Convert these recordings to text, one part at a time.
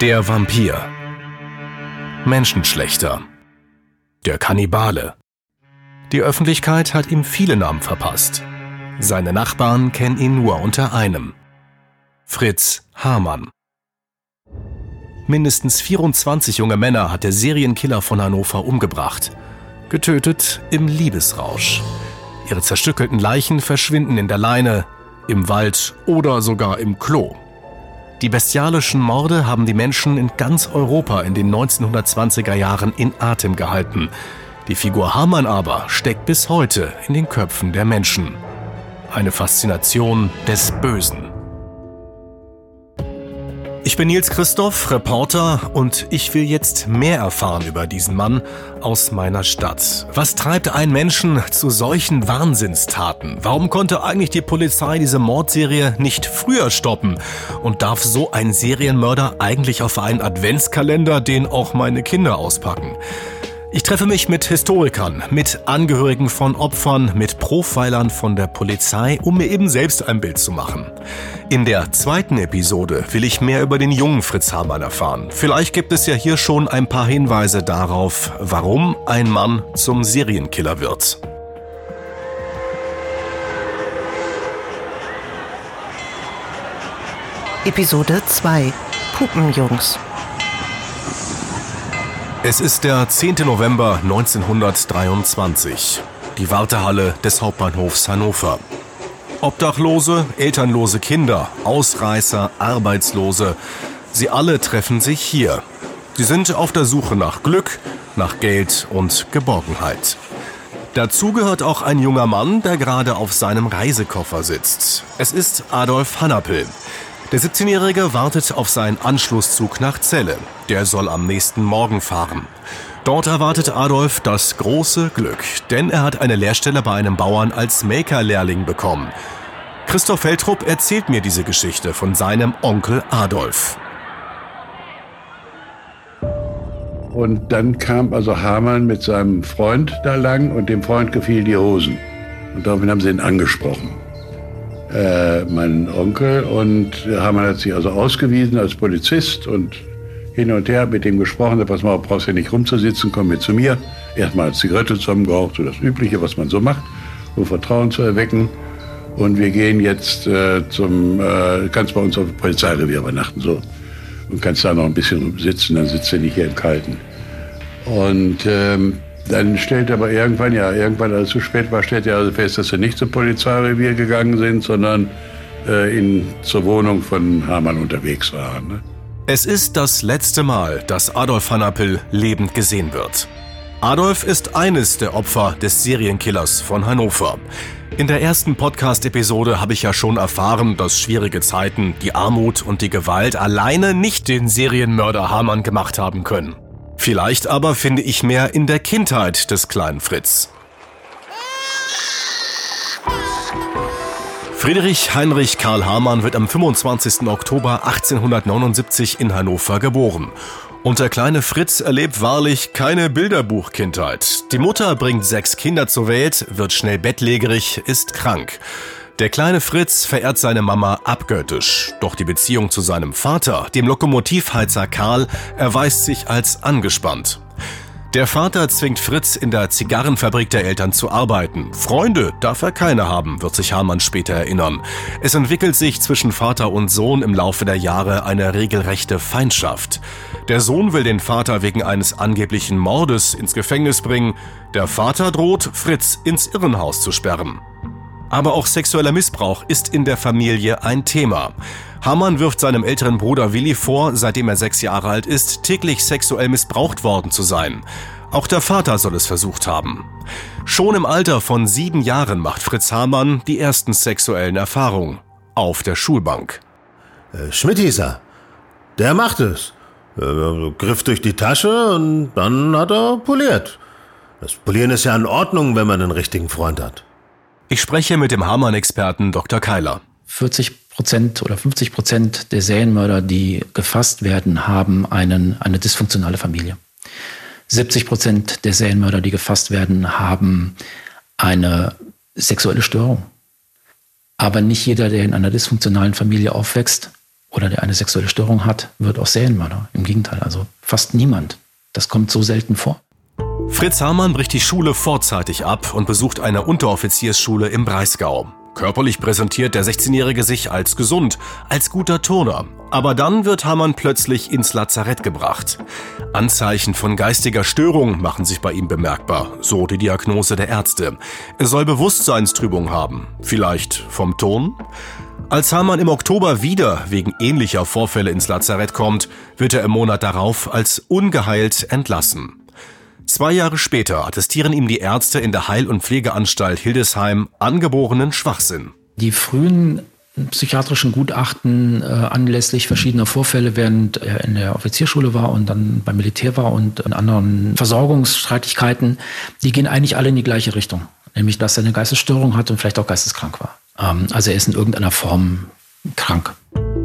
Der Vampir. Menschenschlechter. Der Kannibale. Die Öffentlichkeit hat ihm viele Namen verpasst. Seine Nachbarn kennen ihn nur unter einem. Fritz Hamann. Mindestens 24 junge Männer hat der Serienkiller von Hannover umgebracht. Getötet im Liebesrausch. Ihre zerstückelten Leichen verschwinden in der Leine, im Wald oder sogar im Klo. Die bestialischen Morde haben die Menschen in ganz Europa in den 1920er Jahren in Atem gehalten. Die Figur Hamann aber steckt bis heute in den Köpfen der Menschen. Eine Faszination des Bösen. Ich bin Nils Christoph, Reporter, und ich will jetzt mehr erfahren über diesen Mann aus meiner Stadt. Was treibt einen Menschen zu solchen Wahnsinnstaten? Warum konnte eigentlich die Polizei diese Mordserie nicht früher stoppen? Und darf so ein Serienmörder eigentlich auf einen Adventskalender, den auch meine Kinder auspacken? Ich treffe mich mit Historikern, mit Angehörigen von Opfern, mit Profilern von der Polizei, um mir eben selbst ein Bild zu machen. In der zweiten Episode will ich mehr über den jungen Fritz Hamann erfahren. Vielleicht gibt es ja hier schon ein paar Hinweise darauf, warum ein Mann zum Serienkiller wird. Episode 2 Pupenjungs es ist der 10. November 1923. Die Wartehalle des Hauptbahnhofs Hannover. Obdachlose, elternlose Kinder, Ausreißer, Arbeitslose, sie alle treffen sich hier. Sie sind auf der Suche nach Glück, nach Geld und Geborgenheit. Dazu gehört auch ein junger Mann, der gerade auf seinem Reisekoffer sitzt. Es ist Adolf Hannapel. Der 17-Jährige wartet auf seinen Anschlusszug nach Celle. Der soll am nächsten Morgen fahren. Dort erwartet Adolf das große Glück, denn er hat eine Lehrstelle bei einem Bauern als Maker-Lehrling bekommen. Christoph Feldrup erzählt mir diese Geschichte von seinem Onkel Adolf. Und dann kam also Hamann mit seinem Freund da lang und dem Freund gefiel die Hosen. Und daraufhin haben sie ihn angesprochen äh, mein Onkel und Hamann hat sich also ausgewiesen als Polizist und hin und her mit ihm gesprochen, pass mal, brauchst ja nicht rumzusitzen, komm mit zu mir. Erstmal eine Zigarette zusammengeraucht, so das Übliche, was man so macht, um Vertrauen zu erwecken. Und wir gehen jetzt äh, zum, äh, kannst bei uns auf dem Polizeirevier übernachten, so. Und kannst da noch ein bisschen sitzen, dann sitzt du nicht hier im Kalten. Und ähm, dann stellt aber irgendwann, ja, irgendwann, als es zu spät war, stellt er also fest, dass sie nicht zum Polizeirevier gegangen sind, sondern äh, in, zur Wohnung von Hamann unterwegs waren. Ne? Es ist das letzte Mal, dass Adolf Hannapel lebend gesehen wird. Adolf ist eines der Opfer des Serienkillers von Hannover. In der ersten Podcast-Episode habe ich ja schon erfahren, dass schwierige Zeiten, die Armut und die Gewalt alleine nicht den Serienmörder Hamann gemacht haben können. Vielleicht aber finde ich mehr in der Kindheit des kleinen Fritz. Friedrich Heinrich Karl Hamann wird am 25. Oktober 1879 in Hannover geboren. Und der kleine Fritz erlebt wahrlich keine Bilderbuchkindheit. Die Mutter bringt sechs Kinder zur Welt, wird schnell bettlägerig, ist krank. Der kleine Fritz verehrt seine Mama abgöttisch, doch die Beziehung zu seinem Vater, dem Lokomotivheizer Karl, erweist sich als angespannt. Der Vater zwingt Fritz in der Zigarrenfabrik der Eltern zu arbeiten. Freunde darf er keine haben, wird sich Hamann später erinnern. Es entwickelt sich zwischen Vater und Sohn im Laufe der Jahre eine regelrechte Feindschaft. Der Sohn will den Vater wegen eines angeblichen Mordes ins Gefängnis bringen. Der Vater droht, Fritz ins Irrenhaus zu sperren. Aber auch sexueller Missbrauch ist in der Familie ein Thema. Hamann wirft seinem älteren Bruder Willi vor, seitdem er sechs Jahre alt ist, täglich sexuell missbraucht worden zu sein. Auch der Vater soll es versucht haben. Schon im Alter von sieben Jahren macht Fritz Hamann die ersten sexuellen Erfahrungen. Auf der Schulbank. Äh, Schmidt hieß er. Der macht es. Er griff durch die Tasche und dann hat er poliert. Das Polieren ist ja in Ordnung, wenn man einen richtigen Freund hat. Ich spreche mit dem Hamann-Experten Dr. Keiler. 40 Prozent oder 50 Prozent der Serienmörder, die gefasst werden, haben einen, eine dysfunktionale Familie. 70 Prozent der Serienmörder, die gefasst werden, haben eine sexuelle Störung. Aber nicht jeder, der in einer dysfunktionalen Familie aufwächst, oder der eine sexuelle Störung hat, wird auch Serienmörder. Im Gegenteil, also fast niemand. Das kommt so selten vor. Fritz Hamann bricht die Schule vorzeitig ab und besucht eine Unteroffiziersschule im Breisgau. Körperlich präsentiert der 16-Jährige sich als gesund, als guter Turner. Aber dann wird Hamann plötzlich ins Lazarett gebracht. Anzeichen von geistiger Störung machen sich bei ihm bemerkbar, so die Diagnose der Ärzte. Er soll Bewusstseinstrübung haben. Vielleicht vom Ton? Als Hamann im Oktober wieder wegen ähnlicher Vorfälle ins Lazarett kommt, wird er im Monat darauf als ungeheilt entlassen. Zwei Jahre später attestieren ihm die Ärzte in der Heil- und Pflegeanstalt Hildesheim angeborenen Schwachsinn. Die frühen psychiatrischen Gutachten äh, anlässlich verschiedener Vorfälle, während er in der Offizierschule war und dann beim Militär war und in anderen Versorgungsstreitigkeiten, die gehen eigentlich alle in die gleiche Richtung. Nämlich, dass er eine Geistesstörung hat und vielleicht auch geisteskrank war. Ähm, also er ist in irgendeiner Form krank.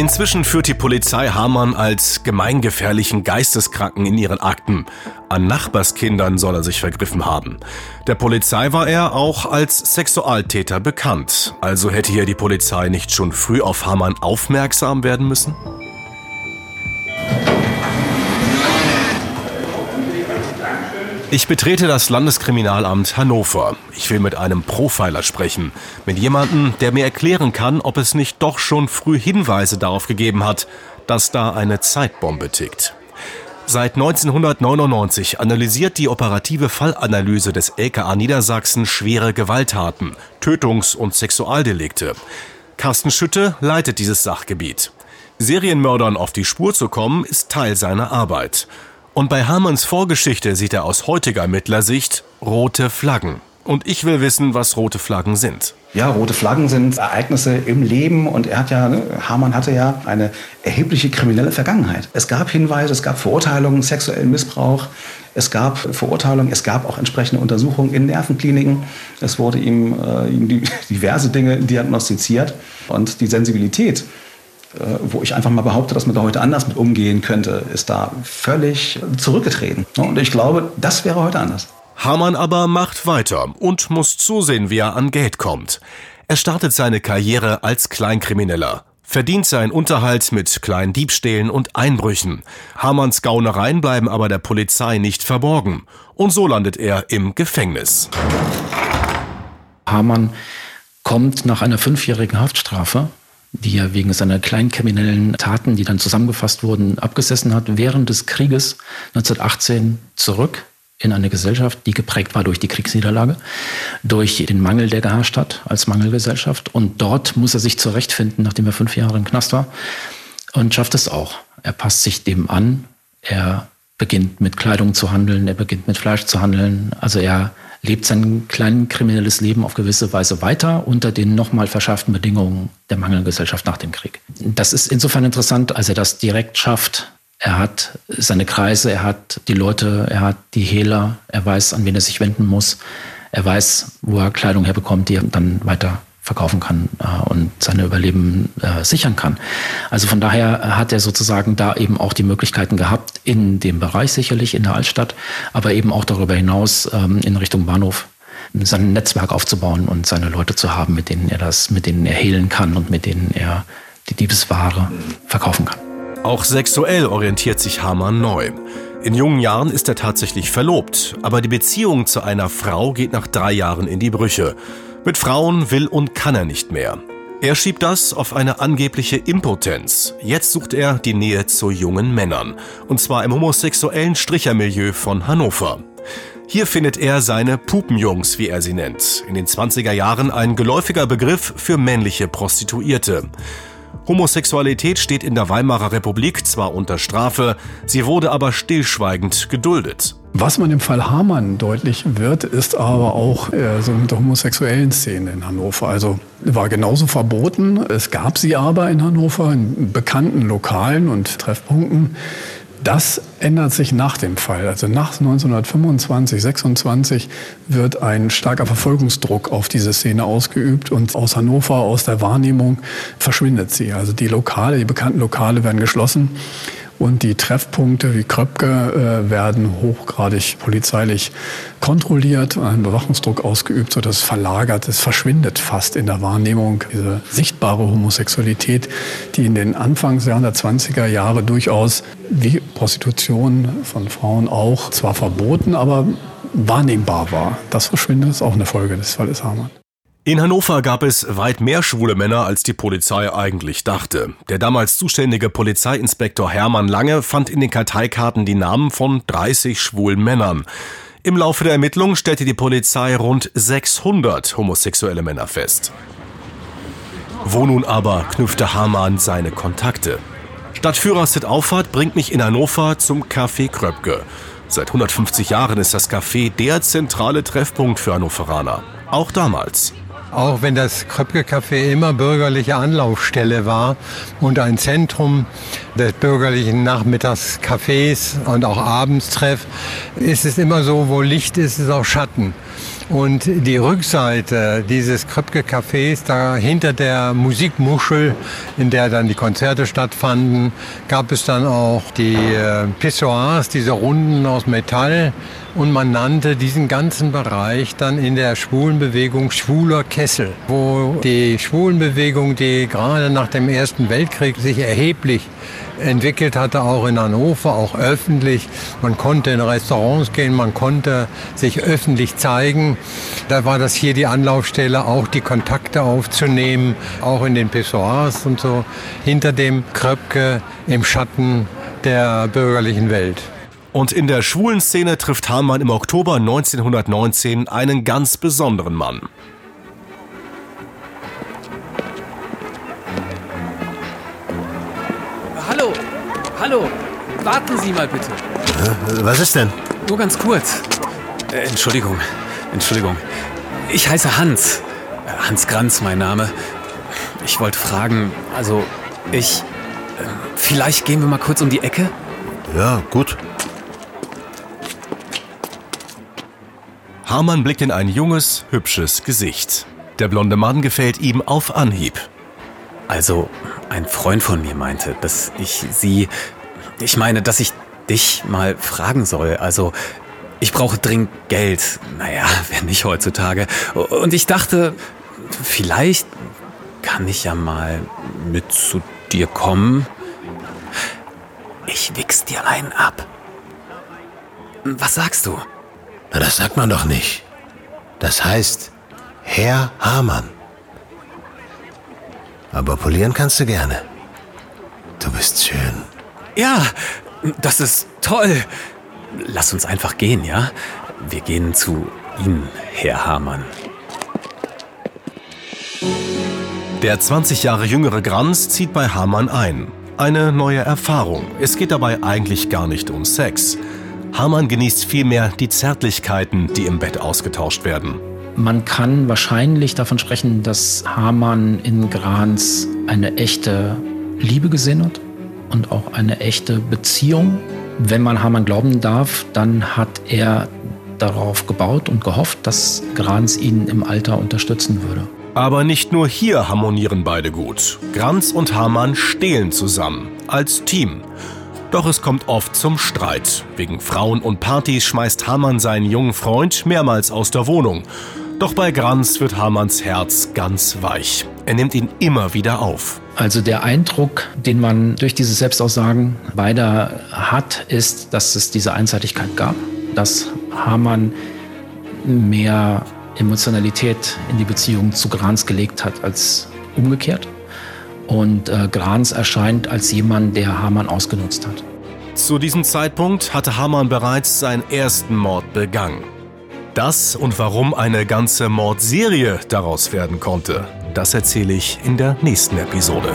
Inzwischen führt die Polizei Hamann als gemeingefährlichen Geisteskranken in ihren Akten. An Nachbarskindern soll er sich vergriffen haben. Der Polizei war er auch als Sexualtäter bekannt. Also hätte hier die Polizei nicht schon früh auf Hamann aufmerksam werden müssen? Ich betrete das Landeskriminalamt Hannover. Ich will mit einem Profiler sprechen. Mit jemandem, der mir erklären kann, ob es nicht doch schon früh Hinweise darauf gegeben hat, dass da eine Zeitbombe tickt. Seit 1999 analysiert die operative Fallanalyse des LKA Niedersachsen schwere Gewalttaten, Tötungs- und Sexualdelikte. Carsten Schütte leitet dieses Sachgebiet. Serienmördern auf die Spur zu kommen, ist Teil seiner Arbeit. Und bei Hamanns Vorgeschichte sieht er aus heutiger Mittlersicht rote Flaggen. Und ich will wissen, was rote Flaggen sind. Ja, rote Flaggen sind Ereignisse im Leben und er hat ja, ne, Hamann hatte ja eine erhebliche kriminelle Vergangenheit. Es gab Hinweise, es gab Verurteilungen, sexuellen Missbrauch, es gab Verurteilungen, es gab auch entsprechende Untersuchungen in Nervenkliniken. Es wurde ihm, äh, ihm diverse Dinge diagnostiziert und die Sensibilität wo ich einfach mal behaupte, dass man da heute anders mit umgehen könnte, ist da völlig zurückgetreten. Und ich glaube, das wäre heute anders. Hamann aber macht weiter und muss zusehen, wie er an Geld kommt. Er startet seine Karriere als Kleinkrimineller, verdient seinen Unterhalt mit kleinen Diebstählen und Einbrüchen. Hamanns Gaunereien bleiben aber der Polizei nicht verborgen. Und so landet er im Gefängnis. Hamann kommt nach einer fünfjährigen Haftstrafe die er wegen seiner kleinkriminellen Taten, die dann zusammengefasst wurden, abgesessen hat, während des Krieges 1918 zurück in eine Gesellschaft, die geprägt war durch die Kriegsniederlage, durch den Mangel, der geherrscht hat als Mangelgesellschaft. Und dort muss er sich zurechtfinden, nachdem er fünf Jahre im Knast war. Und schafft es auch. Er passt sich dem an. Er beginnt mit Kleidung zu handeln. Er beginnt mit Fleisch zu handeln. Also er lebt sein klein kriminelles Leben auf gewisse Weise weiter unter den nochmal verschärften Bedingungen der Mangelgesellschaft nach dem Krieg. Das ist insofern interessant, als er das direkt schafft. Er hat seine Kreise, er hat die Leute, er hat die Hehler, er weiß, an wen er sich wenden muss. Er weiß, wo er Kleidung herbekommt, die er dann weiter verkaufen kann äh, und seine Überleben äh, sichern kann. Also von daher hat er sozusagen da eben auch die Möglichkeiten gehabt, in dem Bereich sicherlich, in der Altstadt, aber eben auch darüber hinaus ähm, in Richtung Bahnhof sein Netzwerk aufzubauen und seine Leute zu haben, mit denen er das, mit denen er hehlen kann und mit denen er die Diebesware verkaufen kann. Auch sexuell orientiert sich Hamann neu. In jungen Jahren ist er tatsächlich verlobt, aber die Beziehung zu einer Frau geht nach drei Jahren in die Brüche. Mit Frauen will und kann er nicht mehr. Er schiebt das auf eine angebliche Impotenz. Jetzt sucht er die Nähe zu jungen Männern. Und zwar im homosexuellen Strichermilieu von Hannover. Hier findet er seine Pupenjungs, wie er sie nennt. In den 20er Jahren ein geläufiger Begriff für männliche Prostituierte. Homosexualität steht in der Weimarer Republik zwar unter Strafe, sie wurde aber stillschweigend geduldet. Was man im Fall Hamann deutlich wird, ist aber auch äh, so mit der homosexuellen Szene in Hannover. Also war genauso verboten. Es gab sie aber in Hannover in bekannten Lokalen und Treffpunkten. Das ändert sich nach dem Fall. Also nach 1925, 26 wird ein starker Verfolgungsdruck auf diese Szene ausgeübt und aus Hannover, aus der Wahrnehmung verschwindet sie. Also die Lokale, die bekannten Lokale werden geschlossen Und die Treffpunkte wie Kröpke äh, werden hochgradig polizeilich kontrolliert, ein Bewachungsdruck ausgeübt, sodass es verlagert, es verschwindet fast in der Wahrnehmung. Diese sichtbare Homosexualität, die in den Anfangsjahren der 20er Jahre durchaus wie Prostitution von Frauen auch zwar verboten, aber wahrnehmbar war. Das verschwindet, ist auch eine Folge des Falles Hamann. In Hannover gab es weit mehr schwule Männer, als die Polizei eigentlich dachte. Der damals zuständige Polizeiinspektor Hermann Lange fand in den Karteikarten die Namen von 30 schwulen Männern. Im Laufe der Ermittlungen stellte die Polizei rund 600 homosexuelle Männer fest. Wo nun aber knüpfte Hamann seine Kontakte? Stadtführer Sid Auffahrt bringt mich in Hannover zum Café Kröpke. Seit 150 Jahren ist das Café der zentrale Treffpunkt für Hannoveraner. Auch damals. Auch wenn das Kröpke-Café immer bürgerliche Anlaufstelle war und ein Zentrum des bürgerlichen Nachmittagscafés und auch Abendstreff, ist es immer so, wo Licht ist, ist auch Schatten. Und die Rückseite dieses Kröpke-Cafés, da hinter der Musikmuschel, in der dann die Konzerte stattfanden, gab es dann auch die äh, Pissoirs, diese Runden aus Metall. Und man nannte diesen ganzen Bereich dann in der Schwulenbewegung Schwuler Kessel, wo die Schwulenbewegung, die gerade nach dem Ersten Weltkrieg sich erheblich entwickelt hatte, auch in Hannover, auch öffentlich. Man konnte in Restaurants gehen, man konnte sich öffentlich zeigen. Da war das hier die Anlaufstelle, auch die Kontakte aufzunehmen, auch in den Pissoirs und so, hinter dem Kröpke im Schatten der bürgerlichen Welt. Und in der schwulen Szene trifft Hamann im Oktober 1919 einen ganz besonderen Mann. Hallo, hallo, warten Sie mal bitte. Was ist denn? Nur ganz kurz. Äh, Entschuldigung, Entschuldigung. Ich heiße Hans. Äh, Hans Granz, mein Name. Ich wollte fragen, also ich. Äh, vielleicht gehen wir mal kurz um die Ecke? Ja, gut. Hamann blickt in ein junges, hübsches Gesicht. Der blonde Mann gefällt ihm auf Anhieb. Also, ein Freund von mir meinte, dass ich sie. Ich meine, dass ich dich mal fragen soll. Also, ich brauche dringend Geld. Naja, wer nicht heutzutage. Und ich dachte, vielleicht kann ich ja mal mit zu dir kommen. Ich wichs dir einen ab. Was sagst du? Na, das sagt man doch nicht. Das heißt Herr Hamann. Aber polieren kannst du gerne. Du bist schön. Ja, das ist toll. Lass uns einfach gehen, ja? Wir gehen zu Ihnen, Herr Hamann. Der 20 Jahre jüngere Granz zieht bei Hamann ein. Eine neue Erfahrung. Es geht dabei eigentlich gar nicht um Sex. Hamann genießt vielmehr die Zärtlichkeiten, die im Bett ausgetauscht werden. Man kann wahrscheinlich davon sprechen, dass Hamann in Grans eine echte Liebe gesehen hat und auch eine echte Beziehung. Wenn man Hamann glauben darf, dann hat er darauf gebaut und gehofft, dass Grans ihn im Alter unterstützen würde. Aber nicht nur hier harmonieren beide gut. Granz und Hamann stehlen zusammen, als Team. Doch es kommt oft zum Streit. Wegen Frauen und Partys schmeißt Hamann seinen jungen Freund mehrmals aus der Wohnung. Doch bei Granz wird Hamanns Herz ganz weich. Er nimmt ihn immer wieder auf. Also der Eindruck, den man durch diese Selbstaussagen beider hat, ist, dass es diese Einseitigkeit gab, dass Hamann mehr Emotionalität in die Beziehung zu Grans gelegt hat als umgekehrt. Und äh, Grans erscheint als jemand, der Hamann ausgenutzt hat. Zu diesem Zeitpunkt hatte Hamann bereits seinen ersten Mord begangen. Das und warum eine ganze Mordserie daraus werden konnte, das erzähle ich in der nächsten Episode.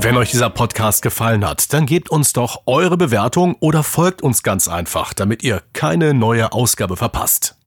Wenn euch dieser Podcast gefallen hat, dann gebt uns doch eure Bewertung oder folgt uns ganz einfach, damit ihr keine neue Ausgabe verpasst.